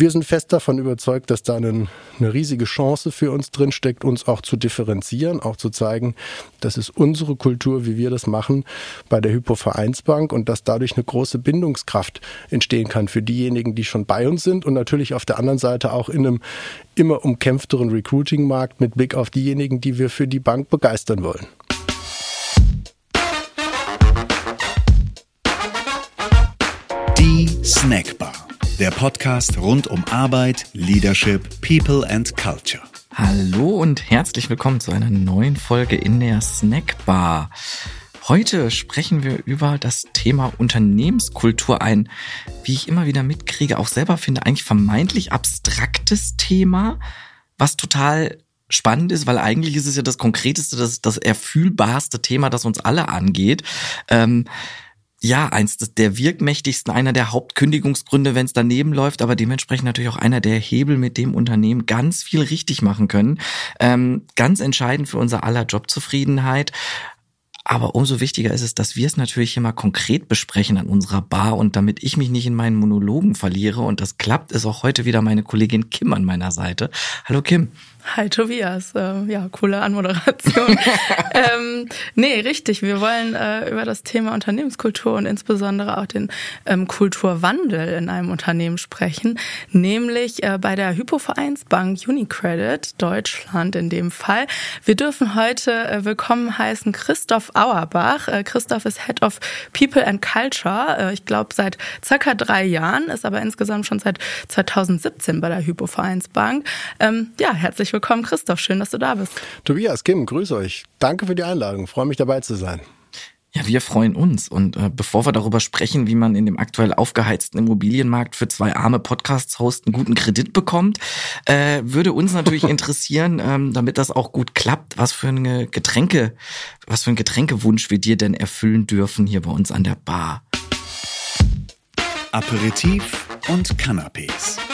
Wir sind fest davon überzeugt, dass da eine, eine riesige Chance für uns drinsteckt, uns auch zu differenzieren, auch zu zeigen, das ist unsere Kultur, wie wir das machen bei der Hypo-Vereinsbank und dass dadurch eine große Bindungskraft entstehen kann für diejenigen, die schon bei uns sind und natürlich auf der anderen Seite auch in einem immer umkämpfteren Recruiting-Markt mit Blick auf diejenigen, die wir für die Bank begeistern wollen. Die Snackbar der Podcast rund um Arbeit, Leadership, People and Culture. Hallo und herzlich willkommen zu einer neuen Folge in der Snackbar. Heute sprechen wir über das Thema Unternehmenskultur, ein, wie ich immer wieder mitkriege, auch selber finde, eigentlich vermeintlich abstraktes Thema, was total spannend ist, weil eigentlich ist es ja das konkreteste, das, das erfühlbarste Thema, das uns alle angeht. Ähm, ja, eins der wirkmächtigsten, einer der Hauptkündigungsgründe, wenn es daneben läuft, aber dementsprechend natürlich auch einer der Hebel, mit dem Unternehmen ganz viel richtig machen können. Ähm, ganz entscheidend für unser aller Jobzufriedenheit. Aber umso wichtiger ist es, dass wir es natürlich immer konkret besprechen an unserer Bar und damit ich mich nicht in meinen Monologen verliere und das klappt, ist auch heute wieder meine Kollegin Kim an meiner Seite. Hallo Kim. Hi Tobias, äh, ja, coole Anmoderation. ähm, nee, richtig, wir wollen äh, über das Thema Unternehmenskultur und insbesondere auch den ähm, Kulturwandel in einem Unternehmen sprechen, nämlich äh, bei der Hypovereinsbank Unicredit Deutschland in dem Fall. Wir dürfen heute äh, willkommen heißen Christoph Auerbach. Äh, Christoph ist Head of People and Culture, äh, ich glaube seit circa drei Jahren, ist aber insgesamt schon seit 2017 bei der Hypovereinsbank. Ähm, ja, herzlich willkommen willkommen, Christoph. Schön, dass du da bist. Tobias, Kim, grüß euch. Danke für die Einladung. Freue mich dabei zu sein. Ja, wir freuen uns. Und äh, bevor wir darüber sprechen, wie man in dem aktuell aufgeheizten Immobilienmarkt für zwei arme Podcasts-Hosts einen guten Kredit bekommt, äh, würde uns natürlich interessieren, ähm, damit das auch gut klappt, was für eine Getränke, was für ein Getränkewunsch wir dir denn erfüllen dürfen hier bei uns an der Bar. Aperitif und Canapés.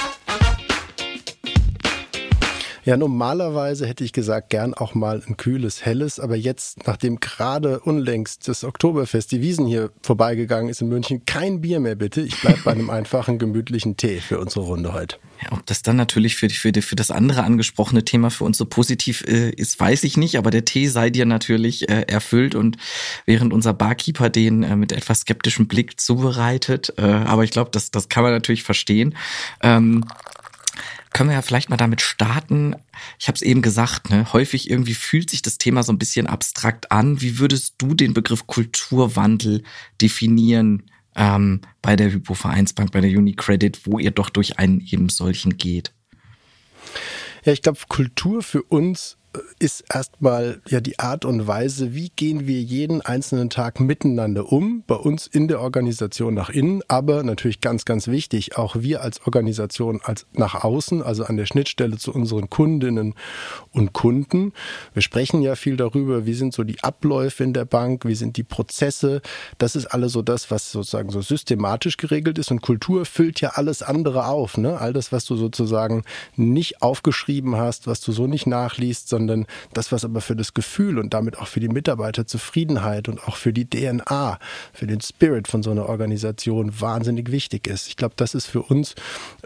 Ja, normalerweise hätte ich gesagt, gern auch mal ein kühles, helles, aber jetzt, nachdem gerade unlängst das Oktoberfest, die Wiesen hier vorbeigegangen ist in München, kein Bier mehr bitte. Ich bleibe bei einem einfachen, gemütlichen Tee für unsere Runde heute. Ja, ob das dann natürlich für, für, für das andere angesprochene Thema für uns so positiv äh, ist, weiß ich nicht, aber der Tee sei dir natürlich äh, erfüllt und während unser Barkeeper den äh, mit etwas skeptischem Blick zubereitet, äh, aber ich glaube, das, das kann man natürlich verstehen. Ähm, können wir ja vielleicht mal damit starten. Ich habe es eben gesagt, ne? häufig irgendwie fühlt sich das Thema so ein bisschen abstrakt an. Wie würdest du den Begriff Kulturwandel definieren ähm, bei der Hypovereinsbank, bei der Unicredit, wo ihr doch durch einen eben solchen geht? Ja, ich glaube, Kultur für uns ist erstmal ja die Art und Weise, wie gehen wir jeden einzelnen Tag miteinander um, bei uns in der Organisation nach innen, aber natürlich ganz, ganz wichtig, auch wir als Organisation als nach außen, also an der Schnittstelle zu unseren Kundinnen und Kunden. Wir sprechen ja viel darüber, wie sind so die Abläufe in der Bank, wie sind die Prozesse. Das ist alles so das, was sozusagen so systematisch geregelt ist und Kultur füllt ja alles andere auf, ne? All das, was du sozusagen nicht aufgeschrieben hast, was du so nicht nachliest, sondern sondern das, was aber für das Gefühl und damit auch für die Mitarbeiterzufriedenheit und auch für die DNA, für den Spirit von so einer Organisation wahnsinnig wichtig ist. Ich glaube, das ist für uns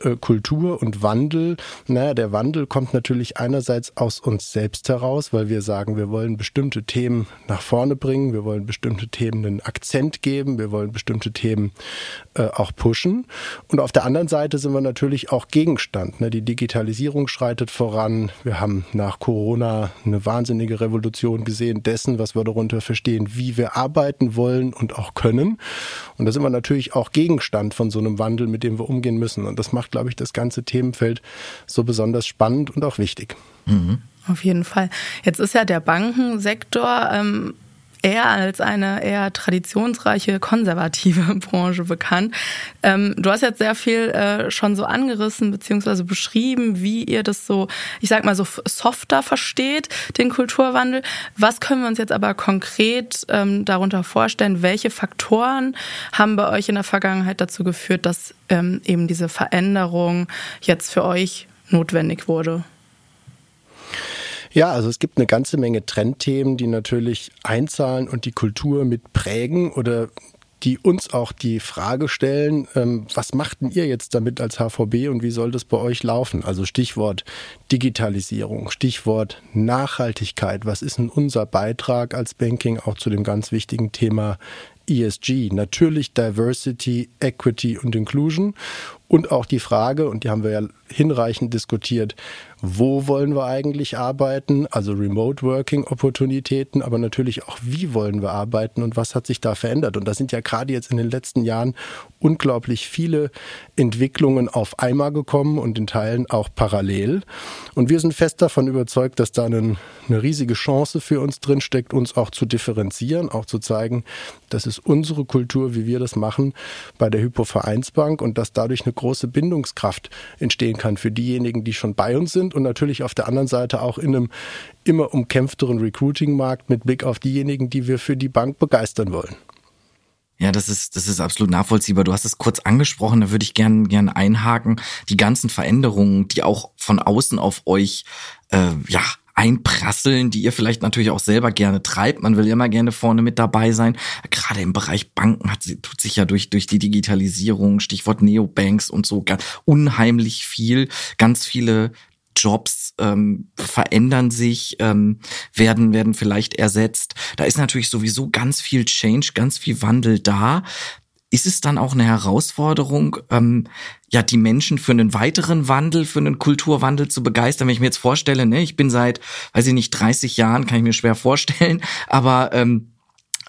äh, Kultur und Wandel. Naja, der Wandel kommt natürlich einerseits aus uns selbst heraus, weil wir sagen, wir wollen bestimmte Themen nach vorne bringen, wir wollen bestimmte Themen einen Akzent geben, wir wollen bestimmte Themen äh, auch pushen. Und auf der anderen Seite sind wir natürlich auch Gegenstand. Ne? Die Digitalisierung schreitet voran. Wir haben nach Corona Corona eine wahnsinnige Revolution gesehen dessen, was wir darunter verstehen, wie wir arbeiten wollen und auch können. Und da sind wir natürlich auch Gegenstand von so einem Wandel, mit dem wir umgehen müssen. Und das macht, glaube ich, das ganze Themenfeld so besonders spannend und auch wichtig. Mhm. Auf jeden Fall. Jetzt ist ja der Bankensektor ähm, eher als eine eher traditionsreiche, konservative Branche bekannt. Ähm, du hast jetzt sehr viel äh, schon so angerissen beziehungsweise beschrieben, wie ihr das so, ich sag mal so softer versteht, den Kulturwandel. Was können wir uns jetzt aber konkret ähm, darunter vorstellen? Welche Faktoren haben bei euch in der Vergangenheit dazu geführt, dass ähm, eben diese Veränderung jetzt für euch notwendig wurde? Ja, also es gibt eine ganze Menge Trendthemen, die natürlich einzahlen und die Kultur mit prägen oder die uns auch die Frage stellen, ähm, was machten ihr jetzt damit als HVB und wie soll das bei euch laufen? Also Stichwort Digitalisierung, Stichwort Nachhaltigkeit. Was ist denn unser Beitrag als Banking auch zu dem ganz wichtigen Thema ESG? Natürlich Diversity, Equity und Inclusion und auch die Frage, und die haben wir ja hinreichend diskutiert, wo wollen wir eigentlich arbeiten, also Remote Working Opportunitäten, aber natürlich auch, wie wollen wir arbeiten und was hat sich da verändert. Und da sind ja gerade jetzt in den letzten Jahren unglaublich viele Entwicklungen auf einmal gekommen und in Teilen auch parallel. Und wir sind fest davon überzeugt, dass da eine, eine riesige Chance für uns drinsteckt, uns auch zu differenzieren, auch zu zeigen, das ist unsere Kultur, wie wir das machen bei der Hypo Vereinsbank und dass dadurch eine große Bindungskraft entstehen kann für diejenigen, die schon bei uns sind und natürlich auf der anderen Seite auch in einem immer umkämpfteren Recruiting-Markt mit Blick auf diejenigen, die wir für die Bank begeistern wollen. Ja, das ist, das ist absolut nachvollziehbar. Du hast es kurz angesprochen, da würde ich gerne gern einhaken. Die ganzen Veränderungen, die auch von außen auf euch äh, ja, einprasseln, die ihr vielleicht natürlich auch selber gerne treibt. Man will immer gerne vorne mit dabei sein. Gerade im Bereich Banken hat, tut sich ja durch, durch die Digitalisierung, Stichwort Neobanks und so, unheimlich viel. Ganz viele Jobs ähm, verändern sich, ähm, werden, werden vielleicht ersetzt. Da ist natürlich sowieso ganz viel Change, ganz viel Wandel da ist es dann auch eine Herausforderung, ähm, ja, die Menschen für einen weiteren Wandel, für einen Kulturwandel zu begeistern? Wenn ich mir jetzt vorstelle, ne, ich bin seit, weiß ich nicht, 30 Jahren, kann ich mir schwer vorstellen, aber ähm,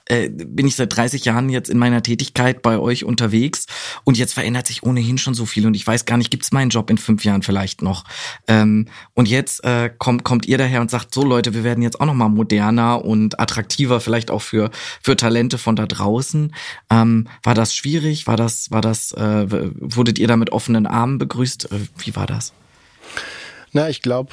äh, bin ich seit 30 Jahren jetzt in meiner Tätigkeit bei euch unterwegs und jetzt verändert sich ohnehin schon so viel und ich weiß gar nicht, gibt's meinen Job in fünf Jahren vielleicht noch? Ähm, und jetzt äh, kommt, kommt ihr daher und sagt, so Leute, wir werden jetzt auch noch mal moderner und attraktiver, vielleicht auch für, für Talente von da draußen. Ähm, war das schwierig? War das, war das, äh, wurdet ihr da mit offenen Armen begrüßt? Äh, wie war das? Na, ich glaube,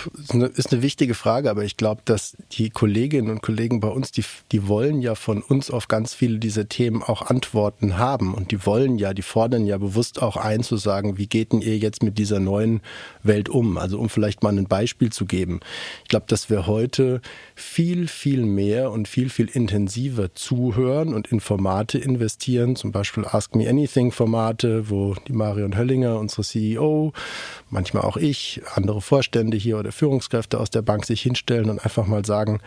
ist eine wichtige Frage, aber ich glaube, dass die Kolleginnen und Kollegen bei uns, die, die wollen ja von uns auf ganz viele dieser Themen auch Antworten haben und die wollen ja, die fordern ja bewusst auch ein zu sagen, wie geht denn ihr jetzt mit dieser neuen Welt um? Also um vielleicht mal ein Beispiel zu geben. Ich glaube, dass wir heute viel, viel mehr und viel, viel intensiver zuhören und in Formate investieren, zum Beispiel Ask Me Anything Formate, wo die Marion Höllinger, unsere CEO, manchmal auch ich, andere Vorstände hier oder Führungskräfte aus der Bank sich hinstellen und einfach mal sagen,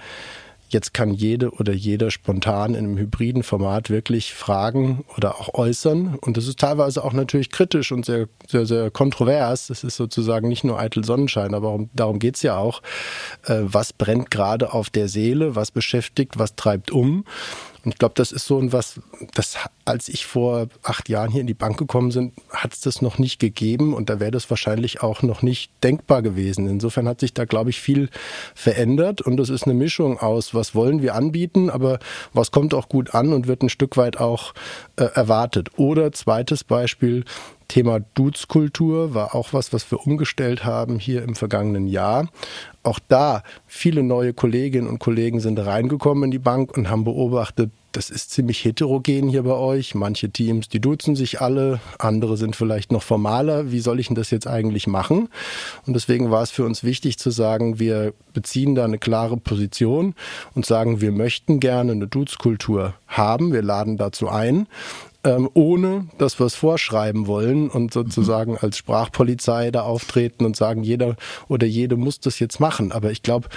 Jetzt kann jede oder jeder spontan in einem hybriden Format wirklich fragen oder auch äußern. Und das ist teilweise auch natürlich kritisch und sehr, sehr, sehr kontrovers. Das ist sozusagen nicht nur eitel Sonnenschein, aber darum geht's ja auch. Äh, was brennt gerade auf der Seele? Was beschäftigt? Was treibt um? Und ich glaube, das ist so ein was, das, als ich vor acht Jahren hier in die Bank gekommen bin, hat es das noch nicht gegeben und da wäre das wahrscheinlich auch noch nicht denkbar gewesen. Insofern hat sich da, glaube ich, viel verändert und das ist eine Mischung aus, was wollen wir anbieten, aber was kommt auch gut an und wird ein Stück weit auch äh, erwartet. Oder zweites Beispiel, Thema Dudes-Kultur war auch was, was wir umgestellt haben hier im vergangenen Jahr. Auch da viele neue Kolleginnen und Kollegen sind reingekommen in die Bank und haben beobachtet, das ist ziemlich heterogen hier bei euch. Manche Teams, die duzen sich alle, andere sind vielleicht noch formaler. Wie soll ich denn das jetzt eigentlich machen? Und deswegen war es für uns wichtig zu sagen, wir beziehen da eine klare Position und sagen, wir möchten gerne eine Dutzkultur haben. Wir laden dazu ein ähm, ohne dass wir es vorschreiben wollen und sozusagen als Sprachpolizei da auftreten und sagen, jeder oder jede muss das jetzt machen. Aber ich glaube,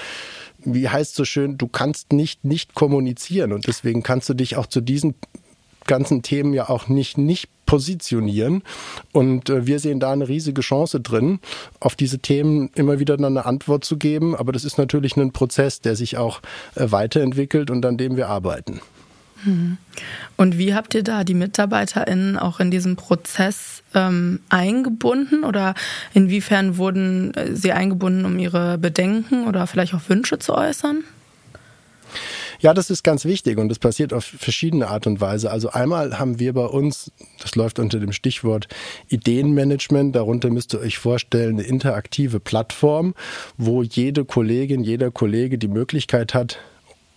wie heißt so schön, du kannst nicht nicht kommunizieren und deswegen kannst du dich auch zu diesen ganzen Themen ja auch nicht nicht positionieren. Und äh, wir sehen da eine riesige Chance drin, auf diese Themen immer wieder eine Antwort zu geben. Aber das ist natürlich ein Prozess, der sich auch äh, weiterentwickelt und an dem wir arbeiten. Und wie habt ihr da die MitarbeiterInnen auch in diesem Prozess ähm, eingebunden oder inwiefern wurden äh, sie eingebunden, um ihre Bedenken oder vielleicht auch Wünsche zu äußern? Ja, das ist ganz wichtig und das passiert auf verschiedene Art und Weise. Also einmal haben wir bei uns, das läuft unter dem Stichwort Ideenmanagement, darunter müsst ihr euch vorstellen, eine interaktive Plattform, wo jede Kollegin, jeder Kollege die Möglichkeit hat,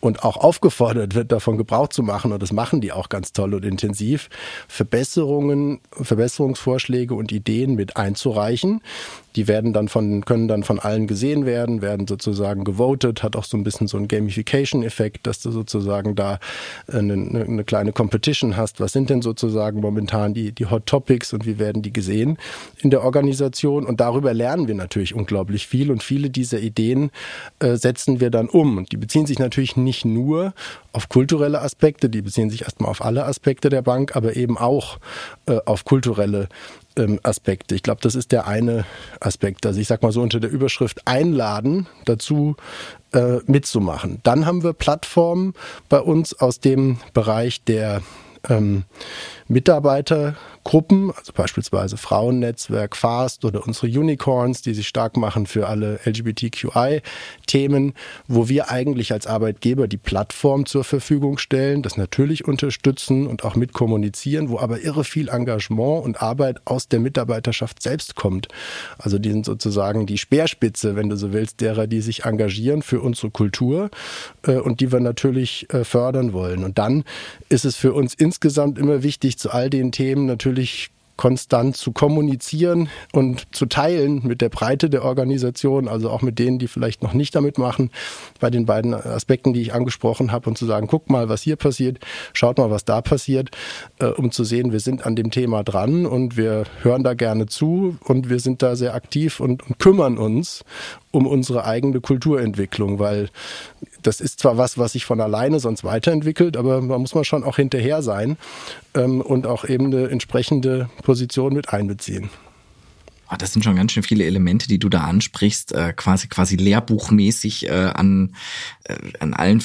und auch aufgefordert wird, davon Gebrauch zu machen, und das machen die auch ganz toll und intensiv, Verbesserungen, Verbesserungsvorschläge und Ideen mit einzureichen. Die werden dann von, können dann von allen gesehen werden, werden sozusagen gewotet, hat auch so ein bisschen so einen Gamification-Effekt, dass du sozusagen da eine, eine kleine Competition hast. Was sind denn sozusagen momentan die, die Hot Topics und wie werden die gesehen in der Organisation? Und darüber lernen wir natürlich unglaublich viel und viele dieser Ideen äh, setzen wir dann um. Und die beziehen sich natürlich nicht nur auf kulturelle Aspekte, die beziehen sich erstmal auf alle Aspekte der Bank, aber eben auch äh, auf kulturelle ähm, Aspekte. Ich glaube, das ist der eine Aspekt. Also ich sag mal so unter der Überschrift einladen dazu äh, mitzumachen. Dann haben wir Plattformen bei uns aus dem Bereich der ähm, Mitarbeiter Gruppen, also beispielsweise Frauennetzwerk FAST oder unsere Unicorns, die sich stark machen für alle LGBTQI-Themen, wo wir eigentlich als Arbeitgeber die Plattform zur Verfügung stellen, das natürlich unterstützen und auch mitkommunizieren, wo aber irre viel Engagement und Arbeit aus der Mitarbeiterschaft selbst kommt. Also die sind sozusagen die Speerspitze, wenn du so willst, derer, die sich engagieren für unsere Kultur äh, und die wir natürlich äh, fördern wollen. Und dann ist es für uns insgesamt immer wichtig, zu all den Themen natürlich natürlich konstant zu kommunizieren und zu teilen mit der Breite der Organisation, also auch mit denen, die vielleicht noch nicht damit machen, bei den beiden Aspekten, die ich angesprochen habe, und zu sagen, guck mal, was hier passiert, schaut mal, was da passiert, äh, um zu sehen, wir sind an dem Thema dran und wir hören da gerne zu und wir sind da sehr aktiv und, und kümmern uns um unsere eigene Kulturentwicklung, weil das ist zwar was, was sich von alleine sonst weiterentwickelt, aber man muss man schon auch hinterher sein ähm, und auch eben eine entsprechende Position mit einbeziehen. Ah, das sind schon ganz schön viele Elemente, die du da ansprichst, äh, quasi quasi lehrbuchmäßig äh, an äh, an allen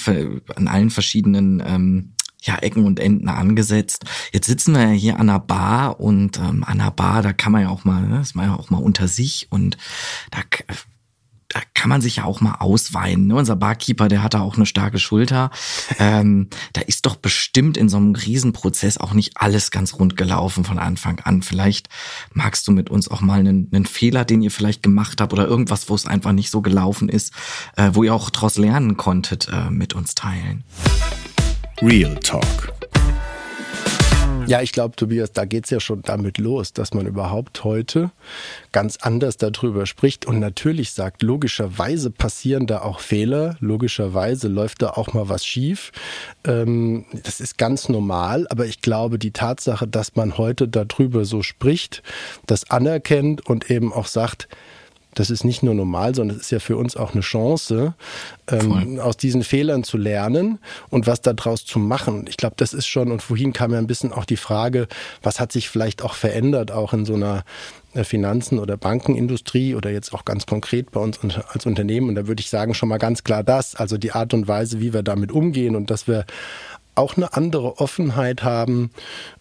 an allen verschiedenen ähm, ja, Ecken und Enden angesetzt. Jetzt sitzen wir ja hier an einer Bar und ähm, an einer Bar, da kann man ja auch mal, ne, ist man ja auch mal unter sich und da da kann man sich ja auch mal ausweinen. Ne? Unser Barkeeper, der hat auch eine starke Schulter. Ähm, da ist doch bestimmt in so einem Riesenprozess auch nicht alles ganz rund gelaufen von Anfang an. Vielleicht magst du mit uns auch mal einen, einen Fehler, den ihr vielleicht gemacht habt oder irgendwas, wo es einfach nicht so gelaufen ist, äh, wo ihr auch daraus lernen konntet, äh, mit uns teilen. Real Talk. Ja, ich glaube, Tobias, da geht's ja schon damit los, dass man überhaupt heute ganz anders darüber spricht und natürlich sagt, logischerweise passieren da auch Fehler, logischerweise läuft da auch mal was schief. Ähm, das ist ganz normal, aber ich glaube, die Tatsache, dass man heute darüber so spricht, das anerkennt und eben auch sagt, das ist nicht nur normal, sondern es ist ja für uns auch eine Chance, ähm, aus diesen Fehlern zu lernen und was daraus zu machen. Ich glaube, das ist schon, und vorhin kam ja ein bisschen auch die Frage, was hat sich vielleicht auch verändert, auch in so einer äh, Finanzen- oder Bankenindustrie oder jetzt auch ganz konkret bei uns als Unternehmen. Und da würde ich sagen, schon mal ganz klar das, also die Art und Weise, wie wir damit umgehen und dass wir auch eine andere Offenheit haben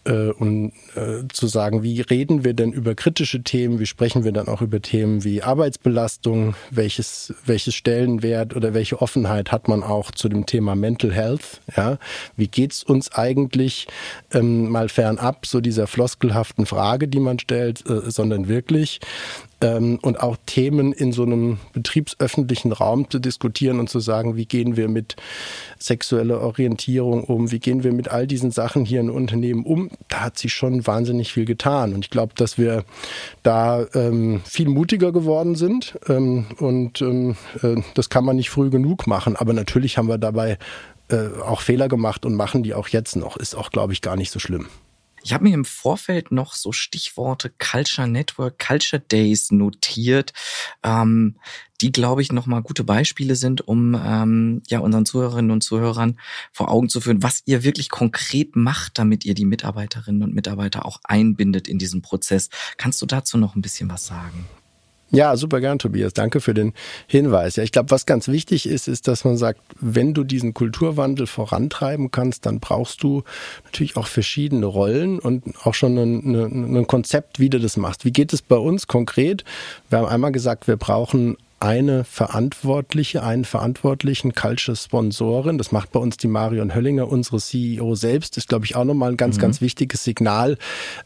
äh, und äh, zu sagen, wie reden wir denn über kritische Themen, wie sprechen wir dann auch über Themen wie Arbeitsbelastung, welches, welches Stellenwert oder welche Offenheit hat man auch zu dem Thema Mental Health, ja, wie geht's uns eigentlich ähm, mal fernab so dieser floskelhaften Frage, die man stellt, äh, sondern wirklich ähm, und auch Themen in so einem betriebsöffentlichen Raum zu diskutieren und zu sagen, wie gehen wir mit sexueller Orientierung um, wie gehen wir mit all diesen Sachen hier in Unternehmen um, da hat sich schon wahnsinnig viel getan. Und ich glaube, dass wir da ähm, viel mutiger geworden sind ähm, und ähm, äh, das kann man nicht früh genug machen. Aber natürlich haben wir dabei äh, auch Fehler gemacht und machen die auch jetzt noch. Ist auch, glaube ich, gar nicht so schlimm. Ich habe mir im Vorfeld noch so Stichworte Culture Network, Culture Days notiert, ähm, die, glaube ich, nochmal gute Beispiele sind, um ähm, ja unseren Zuhörerinnen und Zuhörern vor Augen zu führen, was ihr wirklich konkret macht, damit ihr die Mitarbeiterinnen und Mitarbeiter auch einbindet in diesen Prozess. Kannst du dazu noch ein bisschen was sagen? Ja, super gern, Tobias. Danke für den Hinweis. Ja, ich glaube, was ganz wichtig ist, ist, dass man sagt, wenn du diesen Kulturwandel vorantreiben kannst, dann brauchst du natürlich auch verschiedene Rollen und auch schon ein, ein Konzept, wie du das machst. Wie geht es bei uns konkret? Wir haben einmal gesagt, wir brauchen eine Verantwortliche, einen Verantwortlichen, Culture Sponsorin. Das macht bei uns die Marion Höllinger, unsere CEO selbst. Ist, glaube ich, auch nochmal ein ganz, mhm. ganz wichtiges Signal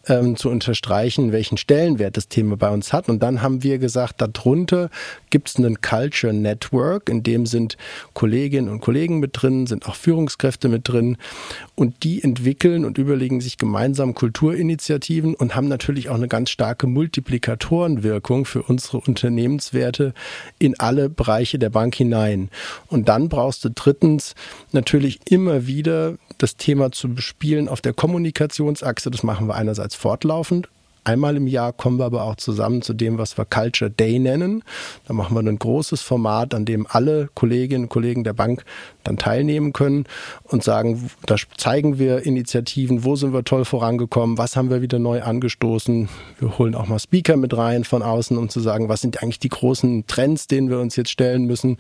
ähm, zu unterstreichen, welchen Stellenwert das Thema bei uns hat. Und dann haben wir gesagt, darunter gibt es einen Culture Network, in dem sind Kolleginnen und Kollegen mit drin, sind auch Führungskräfte mit drin. Und die entwickeln und überlegen sich gemeinsam Kulturinitiativen und haben natürlich auch eine ganz starke Multiplikatorenwirkung für unsere Unternehmenswerte in alle Bereiche der Bank hinein. Und dann brauchst du drittens natürlich immer wieder das Thema zu bespielen auf der Kommunikationsachse. Das machen wir einerseits fortlaufend, Einmal im Jahr kommen wir aber auch zusammen zu dem, was wir Culture Day nennen. Da machen wir ein großes Format, an dem alle Kolleginnen und Kollegen der Bank dann teilnehmen können und sagen, da zeigen wir Initiativen, wo sind wir toll vorangekommen, was haben wir wieder neu angestoßen. Wir holen auch mal Speaker mit rein von außen, um zu sagen, was sind eigentlich die großen Trends, denen wir uns jetzt stellen müssen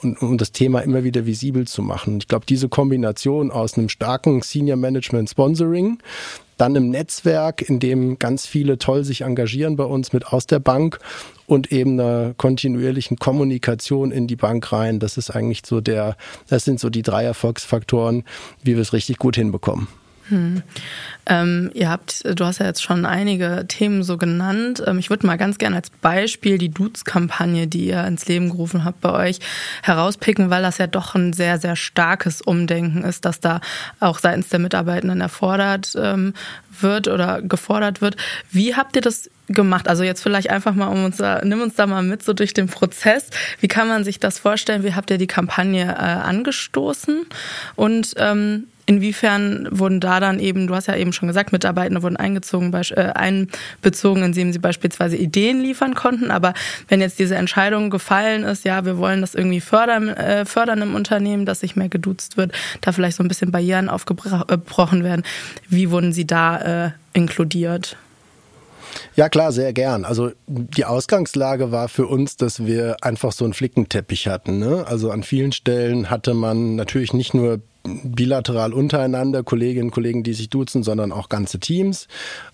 und um das Thema immer wieder visibel zu machen. Ich glaube, diese Kombination aus einem starken Senior Management Sponsoring, dann im Netzwerk, in dem ganz viele toll sich engagieren bei uns mit aus der Bank und eben einer kontinuierlichen Kommunikation in die Bank rein. Das ist eigentlich so der, das sind so die drei Erfolgsfaktoren, wie wir es richtig gut hinbekommen. Hm. Ähm, ihr habt, du hast ja jetzt schon einige Themen so genannt. Ähm, ich würde mal ganz gerne als Beispiel die Dudes-Kampagne, die ihr ins Leben gerufen habt, bei euch herauspicken, weil das ja doch ein sehr, sehr starkes Umdenken ist, das da auch seitens der Mitarbeitenden erfordert ähm, wird oder gefordert wird. Wie habt ihr das gemacht? Also jetzt vielleicht einfach mal um uns da, nimm uns da mal mit so durch den Prozess. Wie kann man sich das vorstellen? Wie habt ihr die Kampagne äh, angestoßen? Und ähm, Inwiefern wurden da dann eben, du hast ja eben schon gesagt, Mitarbeitende wurden eingezogen, äh, einbezogen, indem sie beispielsweise Ideen liefern konnten. Aber wenn jetzt diese Entscheidung gefallen ist, ja, wir wollen das irgendwie fördern, äh, fördern im Unternehmen, dass sich mehr geduzt wird, da vielleicht so ein bisschen Barrieren aufgebrochen werden, wie wurden sie da äh, inkludiert? Ja, klar, sehr gern. Also die Ausgangslage war für uns, dass wir einfach so einen Flickenteppich hatten. Ne? Also an vielen Stellen hatte man natürlich nicht nur bilateral untereinander, Kolleginnen und Kollegen, die sich duzen, sondern auch ganze Teams.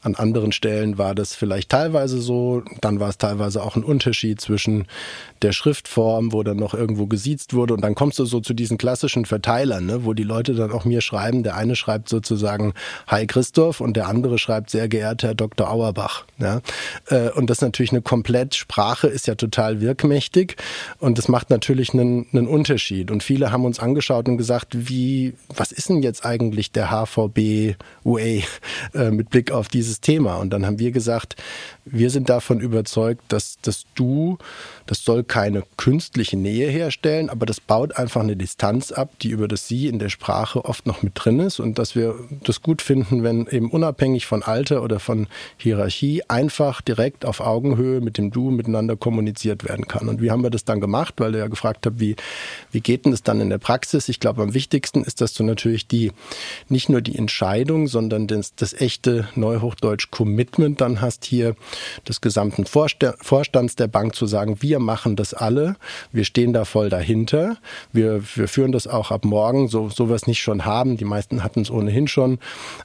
An anderen Stellen war das vielleicht teilweise so. Dann war es teilweise auch ein Unterschied zwischen der Schriftform, wo dann noch irgendwo gesiezt wurde. Und dann kommst du so zu diesen klassischen Verteilern, ne, wo die Leute dann auch mir schreiben. Der eine schreibt sozusagen Hi Christoph und der andere schreibt sehr geehrter Herr Dr. Auerbach. Ja. Äh, und das ist natürlich eine komplett Sprache, ist ja total wirkmächtig. Und das macht natürlich einen, einen Unterschied. Und viele haben uns angeschaut und gesagt, wie, was ist denn jetzt eigentlich der HVB UA äh, mit Blick auf dieses Thema? Und dann haben wir gesagt, wir sind davon überzeugt, dass, dass du, das soll keine künstliche Nähe herstellen, aber das baut einfach eine Distanz ab, die über das Sie in der Sprache oft noch mit drin ist und dass wir das gut finden, wenn eben unabhängig von Alter oder von Hierarchie einfach direkt auf Augenhöhe mit dem Du miteinander kommuniziert werden kann. Und wie haben wir das dann gemacht? Weil du ja gefragt hast, wie, wie geht denn das dann in der Praxis? Ich glaube, am wichtigsten ist, dass du natürlich die, nicht nur die Entscheidung, sondern das, das echte Neuhochdeutsch Commitment dann hast hier des gesamten Vorstands der Bank zu sagen, wir machen das alle, wir stehen da voll dahinter, wir, wir führen das auch ab morgen, so, so nicht schon haben, die meisten hatten es ohnehin schon,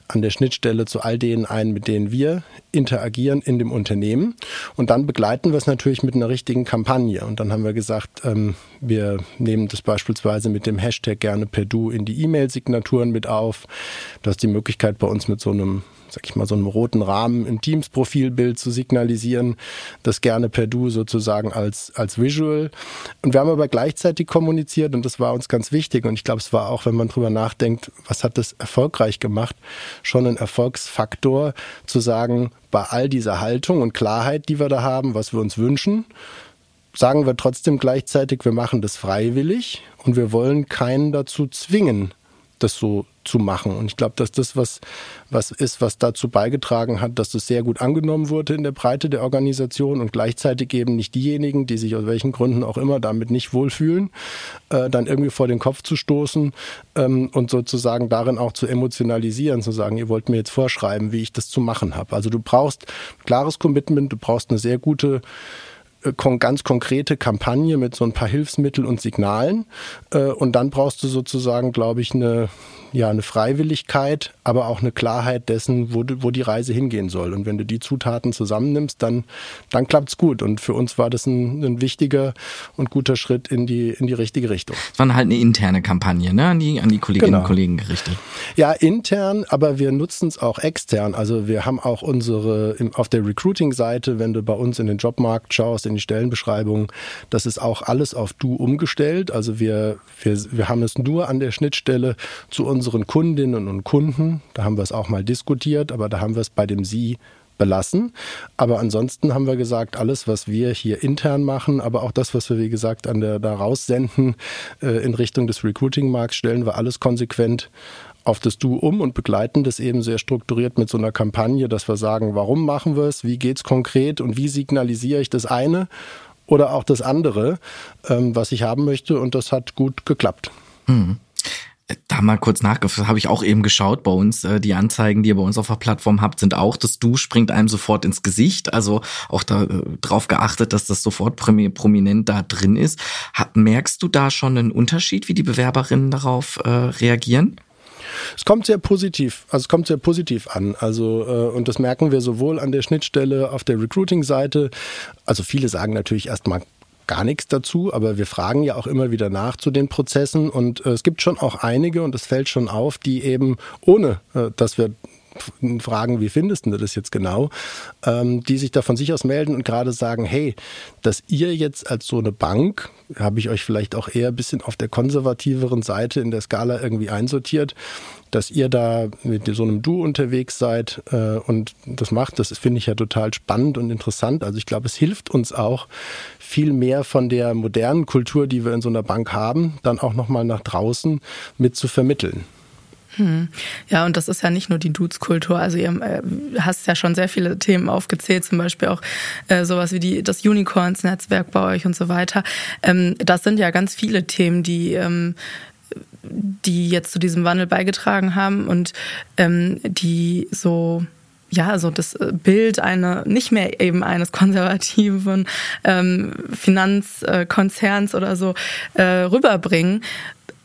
an der Schnittstelle zu all denen ein, mit denen wir interagieren in dem Unternehmen. Und dann begleiten wir es natürlich mit einer richtigen Kampagne. Und dann haben wir gesagt, ähm, wir nehmen das beispielsweise mit dem Hashtag gerne per Du in die E-Mail-Signaturen mit auf. Du hast die Möglichkeit bei uns mit so einem sag ich mal, so einem roten Rahmen im Teams-Profilbild zu signalisieren, das gerne per Du sozusagen als, als Visual. Und wir haben aber gleichzeitig kommuniziert und das war uns ganz wichtig. Und ich glaube, es war auch, wenn man drüber nachdenkt, was hat das erfolgreich gemacht, schon ein Erfolgsfaktor zu sagen, bei all dieser Haltung und Klarheit, die wir da haben, was wir uns wünschen, sagen wir trotzdem gleichzeitig, wir machen das freiwillig und wir wollen keinen dazu zwingen, das so zu machen. Und ich glaube, dass das was, was ist, was dazu beigetragen hat, dass das sehr gut angenommen wurde in der Breite der Organisation und gleichzeitig eben nicht diejenigen, die sich aus welchen Gründen auch immer damit nicht wohlfühlen, äh, dann irgendwie vor den Kopf zu stoßen ähm, und sozusagen darin auch zu emotionalisieren, zu sagen, ihr wollt mir jetzt vorschreiben, wie ich das zu machen habe. Also du brauchst klares Commitment, du brauchst eine sehr gute äh, ganz konkrete Kampagne mit so ein paar Hilfsmitteln und Signalen. Äh, und dann brauchst du sozusagen, glaube ich, eine, ja, eine Freiwilligkeit, aber auch eine Klarheit dessen, wo, wo die Reise hingehen soll. Und wenn du die Zutaten zusammennimmst, dann, dann klappt's gut. Und für uns war das ein, ein wichtiger und guter Schritt in die, in die richtige Richtung. Es war halt eine interne Kampagne, ne? An die, an die Kolleginnen genau. und Kollegen gerichtet. Ja, intern, aber wir nutzen es auch extern. Also wir haben auch unsere, auf der Recruiting-Seite, wenn du bei uns in den Jobmarkt schaust, in die Stellenbeschreibung, das ist auch alles auf Du umgestellt. Also wir, wir, wir haben es nur an der Schnittstelle zu unseren Kundinnen und Kunden. Da haben wir es auch mal diskutiert, aber da haben wir es bei dem Sie belassen. Aber ansonsten haben wir gesagt, alles, was wir hier intern machen, aber auch das, was wir, wie gesagt, an der, da raussenden äh, in Richtung des Recruiting-Markts, stellen wir alles konsequent auf das Du um und begleiten das eben sehr strukturiert mit so einer Kampagne, dass wir sagen, warum machen wir es, wie geht es konkret und wie signalisiere ich das eine oder auch das andere, ähm, was ich haben möchte und das hat gut geklappt. Hm da mal kurz nachgefragt, habe ich auch eben geschaut bei uns. Äh, die Anzeigen, die ihr bei uns auf der Plattform habt, sind auch, das Du springt einem sofort ins Gesicht. Also auch da äh, geachtet, dass das sofort prominent da drin ist. merkst du da schon einen Unterschied, wie die Bewerberinnen darauf äh, reagieren? Es kommt sehr positiv, also es kommt sehr positiv an. Also äh, und das merken wir sowohl an der Schnittstelle auf der Recruiting-Seite. Also viele sagen natürlich erstmal gar nichts dazu, aber wir fragen ja auch immer wieder nach zu den Prozessen. Und äh, es gibt schon auch einige und es fällt schon auf, die eben ohne, äh, dass wir fragen, wie findest du das jetzt genau, ähm, die sich da von sich aus melden und gerade sagen, hey, dass ihr jetzt als so eine Bank, habe ich euch vielleicht auch eher ein bisschen auf der konservativeren Seite in der Skala irgendwie einsortiert, dass ihr da mit so einem Du unterwegs seid äh, und das macht, das finde ich ja total spannend und interessant. Also ich glaube, es hilft uns auch viel mehr von der modernen Kultur, die wir in so einer Bank haben, dann auch nochmal nach draußen mit zu vermitteln. Hm. Ja, und das ist ja nicht nur die Dudes-Kultur. Also ihr äh, hast ja schon sehr viele Themen aufgezählt, zum Beispiel auch äh, sowas wie die, das Unicorns-Netzwerk bei euch und so weiter. Ähm, das sind ja ganz viele Themen, die ähm, die jetzt zu diesem Wandel beigetragen haben und ähm, die so ja, so das Bild eine, nicht mehr eben eines konservativen ähm, Finanzkonzerns oder so äh, rüberbringen.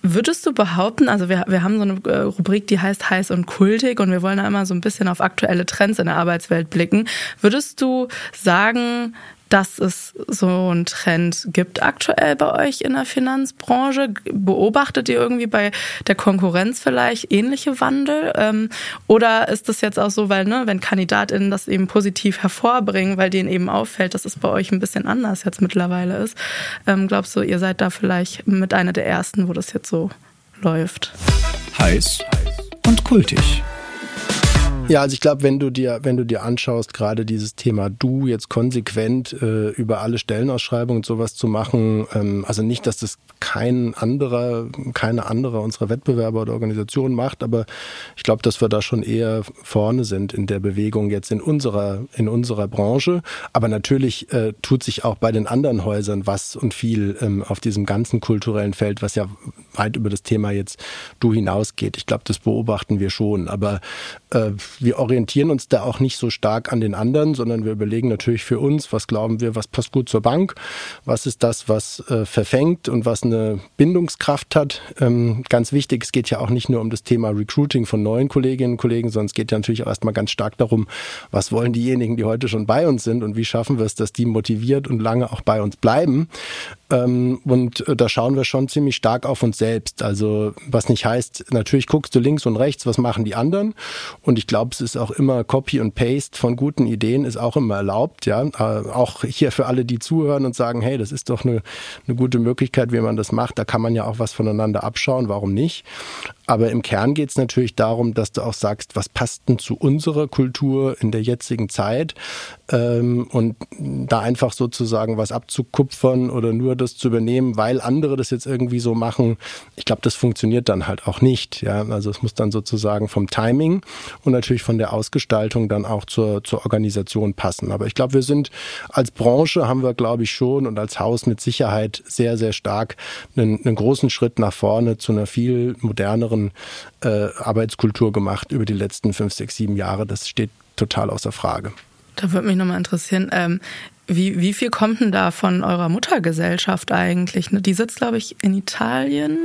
Würdest du behaupten, also wir, wir haben so eine äh, Rubrik, die heißt heiß und kultig und wir wollen da immer so ein bisschen auf aktuelle Trends in der Arbeitswelt blicken. Würdest du sagen, dass es so einen Trend gibt aktuell bei euch in der Finanzbranche? Beobachtet ihr irgendwie bei der Konkurrenz vielleicht ähnliche Wandel? Ähm, oder ist das jetzt auch so, weil, ne, wenn KandidatInnen das eben positiv hervorbringen, weil denen eben auffällt, dass es bei euch ein bisschen anders jetzt mittlerweile ist? Ähm, glaubst du, ihr seid da vielleicht mit einer der ersten, wo das jetzt so läuft? Heiß und kultig. Ja, also ich glaube, wenn du dir, wenn du dir anschaust, gerade dieses Thema Du jetzt konsequent äh, über alle Stellenausschreibungen und sowas zu machen, ähm, also nicht, dass das kein anderer, keine andere unserer Wettbewerber oder Organisationen macht, aber ich glaube, dass wir da schon eher vorne sind in der Bewegung jetzt in unserer, in unserer Branche. Aber natürlich äh, tut sich auch bei den anderen Häusern was und viel ähm, auf diesem ganzen kulturellen Feld, was ja weit über das Thema jetzt Du hinausgeht. Ich glaube, das beobachten wir schon. Aber äh, wir orientieren uns da auch nicht so stark an den anderen, sondern wir überlegen natürlich für uns, was glauben wir, was passt gut zur Bank, was ist das, was äh, verfängt und was eine Bindungskraft hat. Ähm, ganz wichtig, es geht ja auch nicht nur um das Thema Recruiting von neuen Kolleginnen und Kollegen, sondern es geht ja natürlich auch erstmal ganz stark darum, was wollen diejenigen, die heute schon bei uns sind und wie schaffen wir es, dass die motiviert und lange auch bei uns bleiben. Ähm, und äh, da schauen wir schon ziemlich stark auf uns selbst. Also was nicht heißt, natürlich guckst du links und rechts, was machen die anderen. Und ich glaube, es ist auch immer Copy und Paste von guten Ideen ist auch immer erlaubt. Ja, äh, auch hier für alle, die zuhören und sagen, hey, das ist doch eine, eine gute Möglichkeit, wie man das macht. Da kann man ja auch was voneinander abschauen. Warum nicht? Aber im Kern geht es natürlich darum, dass du auch sagst, was passt denn zu unserer Kultur in der jetzigen Zeit ähm, und da einfach sozusagen was abzukupfern oder nur das zu übernehmen, weil andere das jetzt irgendwie so machen. Ich glaube, das funktioniert dann halt auch nicht. Ja, also es muss dann sozusagen vom Timing und natürlich von der Ausgestaltung dann auch zur, zur Organisation passen. Aber ich glaube, wir sind als Branche haben wir, glaube ich, schon und als Haus mit Sicherheit sehr, sehr stark einen, einen großen Schritt nach vorne zu einer viel moderneren anderen äh, Arbeitskultur gemacht über die letzten fünf, sechs, sieben Jahre. Das steht total außer Frage. Da würde mich nochmal interessieren, ähm, wie, wie viel kommt denn da von eurer Muttergesellschaft eigentlich? Die sitzt, glaube ich, in Italien,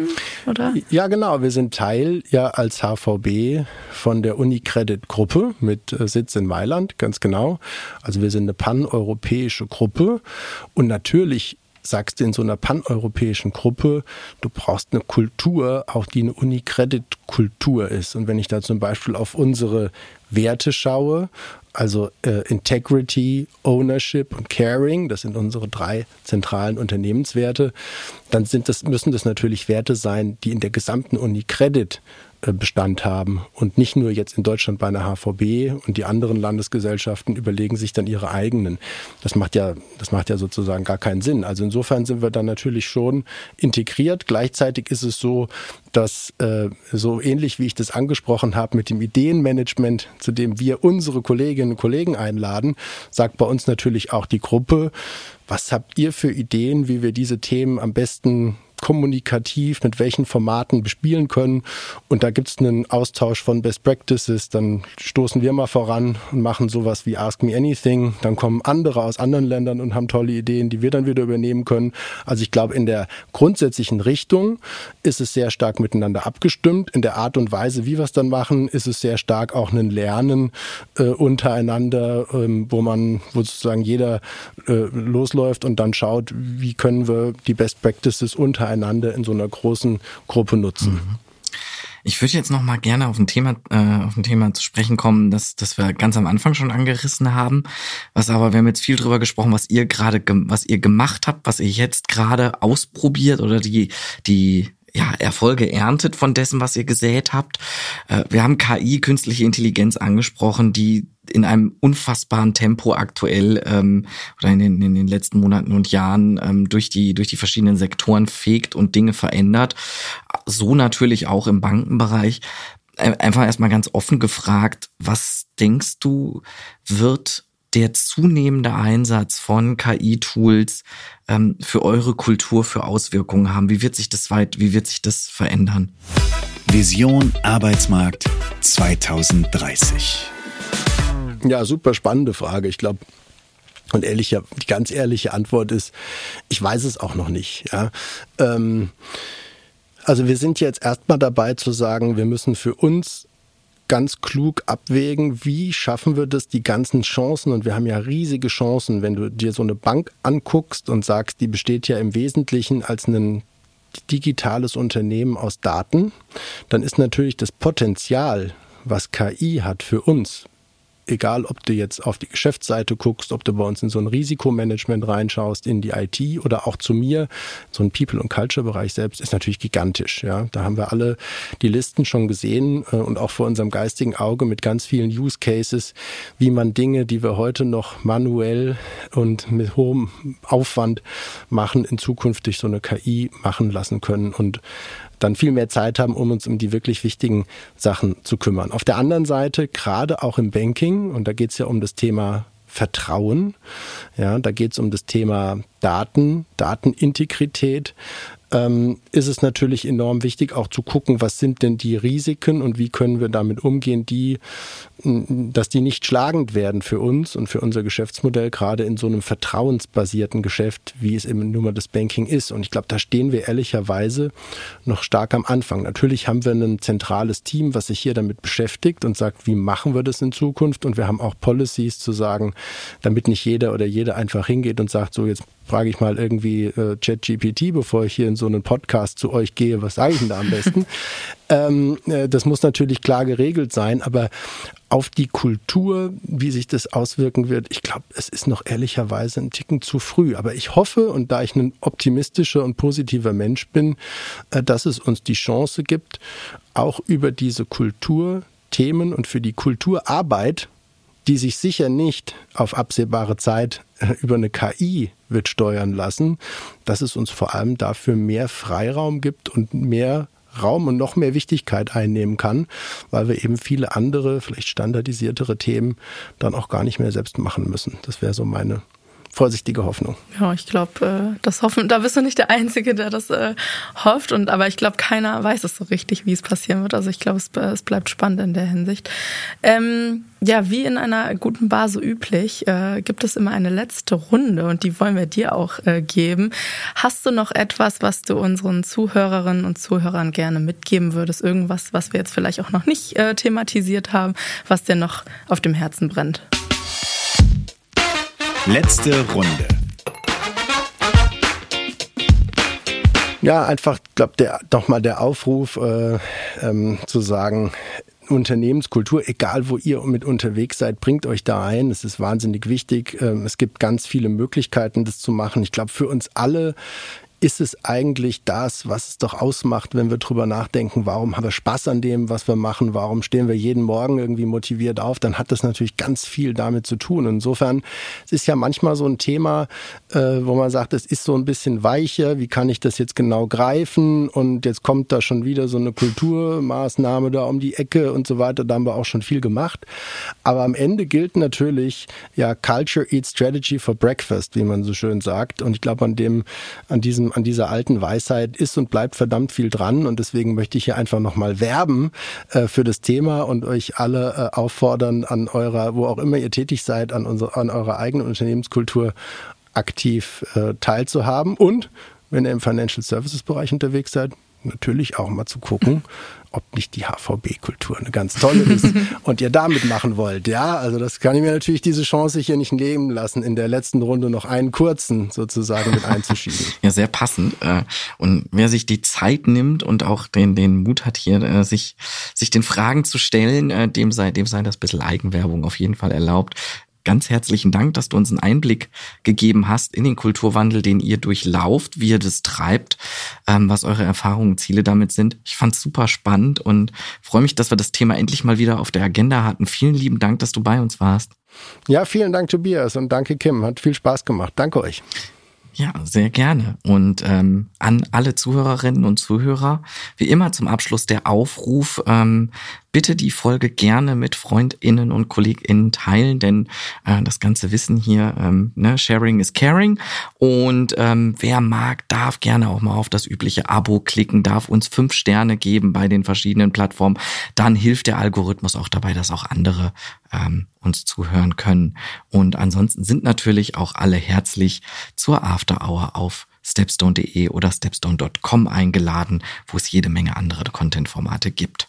oder? Ja, genau. Wir sind Teil ja als HVB von der Unicredit-Gruppe mit äh, Sitz in Mailand, ganz genau. Also wir sind eine paneuropäische Gruppe und natürlich sagst du in so einer paneuropäischen Gruppe, du brauchst eine Kultur, auch die eine Unicredit-Kultur ist. Und wenn ich da zum Beispiel auf unsere Werte schaue, also äh, Integrity, Ownership und Caring, das sind unsere drei zentralen Unternehmenswerte, dann sind das, müssen das natürlich Werte sein, die in der gesamten Unicredit Bestand haben und nicht nur jetzt in Deutschland bei einer HVB und die anderen Landesgesellschaften überlegen sich dann ihre eigenen. Das macht ja, das macht ja sozusagen gar keinen Sinn. Also insofern sind wir dann natürlich schon integriert. Gleichzeitig ist es so, dass äh, so ähnlich wie ich das angesprochen habe mit dem Ideenmanagement, zu dem wir unsere Kolleginnen und Kollegen einladen, sagt bei uns natürlich auch die Gruppe, was habt ihr für Ideen, wie wir diese Themen am besten kommunikativ, mit welchen Formaten bespielen können. Und da gibt es einen Austausch von Best Practices. Dann stoßen wir mal voran und machen sowas wie Ask Me Anything. Dann kommen andere aus anderen Ländern und haben tolle Ideen, die wir dann wieder übernehmen können. Also ich glaube, in der grundsätzlichen Richtung ist es sehr stark miteinander abgestimmt. In der Art und Weise, wie wir es dann machen, ist es sehr stark auch ein Lernen äh, untereinander, ähm, wo man, wo sozusagen jeder äh, losläuft und dann schaut, wie können wir die Best Practices untereinander miteinander in so einer großen Gruppe nutzen. Mhm. Ich würde jetzt noch mal gerne auf ein Thema, äh, auf ein Thema zu sprechen kommen, das, das wir ganz am Anfang schon angerissen haben. Was aber, wir haben jetzt viel drüber gesprochen, was ihr gerade, was ihr gemacht habt, was ihr jetzt gerade ausprobiert oder die, die ja, Erfolge erntet von dessen, was ihr gesät habt. Äh, wir haben KI, künstliche Intelligenz angesprochen, die in einem unfassbaren Tempo aktuell ähm, oder in den, in den letzten Monaten und Jahren ähm, durch die durch die verschiedenen Sektoren fegt und Dinge verändert. So natürlich auch im Bankenbereich. Einfach erstmal ganz offen gefragt, was denkst du, wird der zunehmende Einsatz von KI-Tools ähm, für eure Kultur für Auswirkungen haben? Wie wird sich das weit, wie wird sich das verändern? Vision Arbeitsmarkt 2030. Ja, super spannende Frage. Ich glaube, und ehrlich, die ganz ehrliche Antwort ist, ich weiß es auch noch nicht. Ja. Ähm, also wir sind jetzt erstmal dabei zu sagen, wir müssen für uns ganz klug abwägen, wie schaffen wir das, die ganzen Chancen, und wir haben ja riesige Chancen, wenn du dir so eine Bank anguckst und sagst, die besteht ja im Wesentlichen als ein digitales Unternehmen aus Daten, dann ist natürlich das Potenzial, was KI hat für uns, egal ob du jetzt auf die Geschäftsseite guckst, ob du bei uns in so ein Risikomanagement reinschaust, in die IT oder auch zu mir, so ein People- und Culture-Bereich selbst, ist natürlich gigantisch. Ja, da haben wir alle die Listen schon gesehen äh, und auch vor unserem geistigen Auge mit ganz vielen Use Cases, wie man Dinge, die wir heute noch manuell und mit hohem Aufwand machen, in Zukunft durch so eine KI machen lassen können und dann viel mehr Zeit haben, um uns um die wirklich wichtigen Sachen zu kümmern. Auf der anderen Seite, gerade auch im Banking, und da geht es ja um das Thema Vertrauen, ja, da geht es um das Thema Daten, Datenintegrität, ähm, ist es natürlich enorm wichtig, auch zu gucken, was sind denn die Risiken und wie können wir damit umgehen, die, dass die nicht schlagend werden für uns und für unser Geschäftsmodell, gerade in so einem vertrauensbasierten Geschäft, wie es eben nur mal das Banking ist. Und ich glaube, da stehen wir ehrlicherweise noch stark am Anfang. Natürlich haben wir ein zentrales Team, was sich hier damit beschäftigt und sagt, wie machen wir das in Zukunft? Und wir haben auch Policies zu sagen, damit nicht jeder oder jede einfach hingeht und sagt, so jetzt frage ich mal irgendwie äh, ChatGPT, bevor ich hier in so einen Podcast zu euch gehe, was sage ich denn da am besten? ähm, äh, das muss natürlich klar geregelt sein, aber auf die Kultur, wie sich das auswirken wird, ich glaube, es ist noch ehrlicherweise ein Ticken zu früh. Aber ich hoffe, und da ich ein optimistischer und positiver Mensch bin, äh, dass es uns die Chance gibt, auch über diese Kulturthemen und für die Kulturarbeit die sich sicher nicht auf absehbare Zeit äh, über eine KI wird steuern lassen, dass es uns vor allem dafür mehr Freiraum gibt und mehr Raum und noch mehr Wichtigkeit einnehmen kann, weil wir eben viele andere, vielleicht standardisiertere Themen dann auch gar nicht mehr selbst machen müssen. Das wäre so meine vorsichtige Hoffnung. Ja, ich glaube, äh, das hoffen, da bist du nicht der Einzige, der das äh, hofft. Und aber ich glaube, keiner weiß es so richtig, wie es passieren wird. Also ich glaube, es, es, bleibt spannend in der Hinsicht. Ähm, ja, wie in einer guten Bar so üblich, äh, gibt es immer eine letzte Runde und die wollen wir dir auch äh, geben. Hast du noch etwas, was du unseren Zuhörerinnen und Zuhörern gerne mitgeben würdest? Irgendwas, was wir jetzt vielleicht auch noch nicht äh, thematisiert haben, was dir noch auf dem Herzen brennt? Letzte Runde. Ja, einfach, glaube der doch mal der Aufruf äh, ähm, zu sagen, Unternehmenskultur, egal wo ihr mit unterwegs seid, bringt euch da ein. Es ist wahnsinnig wichtig. Ähm, es gibt ganz viele Möglichkeiten, das zu machen. Ich glaube, für uns alle ist es eigentlich das, was es doch ausmacht, wenn wir drüber nachdenken, warum haben wir Spaß an dem, was wir machen, warum stehen wir jeden Morgen irgendwie motiviert auf, dann hat das natürlich ganz viel damit zu tun. Insofern, es ist ja manchmal so ein Thema, äh, wo man sagt, es ist so ein bisschen weicher, wie kann ich das jetzt genau greifen und jetzt kommt da schon wieder so eine Kulturmaßnahme da um die Ecke und so weiter, da haben wir auch schon viel gemacht. Aber am Ende gilt natürlich, ja, Culture eats Strategy for Breakfast, wie man so schön sagt. Und ich glaube, an dem, an diesem an dieser alten Weisheit ist und bleibt verdammt viel dran. Und deswegen möchte ich hier einfach nochmal werben äh, für das Thema und euch alle äh, auffordern, an eurer, wo auch immer ihr tätig seid, an, unsere, an eurer eigenen Unternehmenskultur aktiv äh, teilzuhaben. Und wenn ihr im Financial Services Bereich unterwegs seid, natürlich auch mal zu gucken, ob nicht die HVB-Kultur eine ganz tolle ist und ihr damit machen wollt. Ja, also das kann ich mir natürlich diese Chance hier nicht nehmen lassen, in der letzten Runde noch einen kurzen sozusagen mit einzuschieben. ja, sehr passend. Äh, und wer sich die Zeit nimmt und auch den, den Mut hat, hier äh, sich, sich den Fragen zu stellen, äh, dem sei, dem sei das bisschen Eigenwerbung auf jeden Fall erlaubt ganz herzlichen Dank, dass du uns einen Einblick gegeben hast in den Kulturwandel, den ihr durchlauft, wie ihr das treibt, ähm, was eure Erfahrungen und Ziele damit sind. Ich fand es super spannend und freue mich, dass wir das Thema endlich mal wieder auf der Agenda hatten. Vielen lieben Dank, dass du bei uns warst. Ja, vielen Dank, Tobias, und danke, Kim. Hat viel Spaß gemacht. Danke euch. Ja, sehr gerne. Und ähm, an alle Zuhörerinnen und Zuhörer, wie immer zum Abschluss der Aufruf, ähm, bitte die Folge gerne mit FreundInnen und KollegInnen teilen, denn äh, das ganze Wissen hier, ähm, ne, Sharing is Caring. Und ähm, wer mag, darf gerne auch mal auf das übliche Abo klicken, darf uns fünf Sterne geben bei den verschiedenen Plattformen. Dann hilft der Algorithmus auch dabei, dass auch andere ähm, uns zuhören können. Und ansonsten sind natürlich auch alle herzlich zur After Hour auf stepstone.de oder stepstone.com eingeladen, wo es jede Menge andere Content-Formate gibt.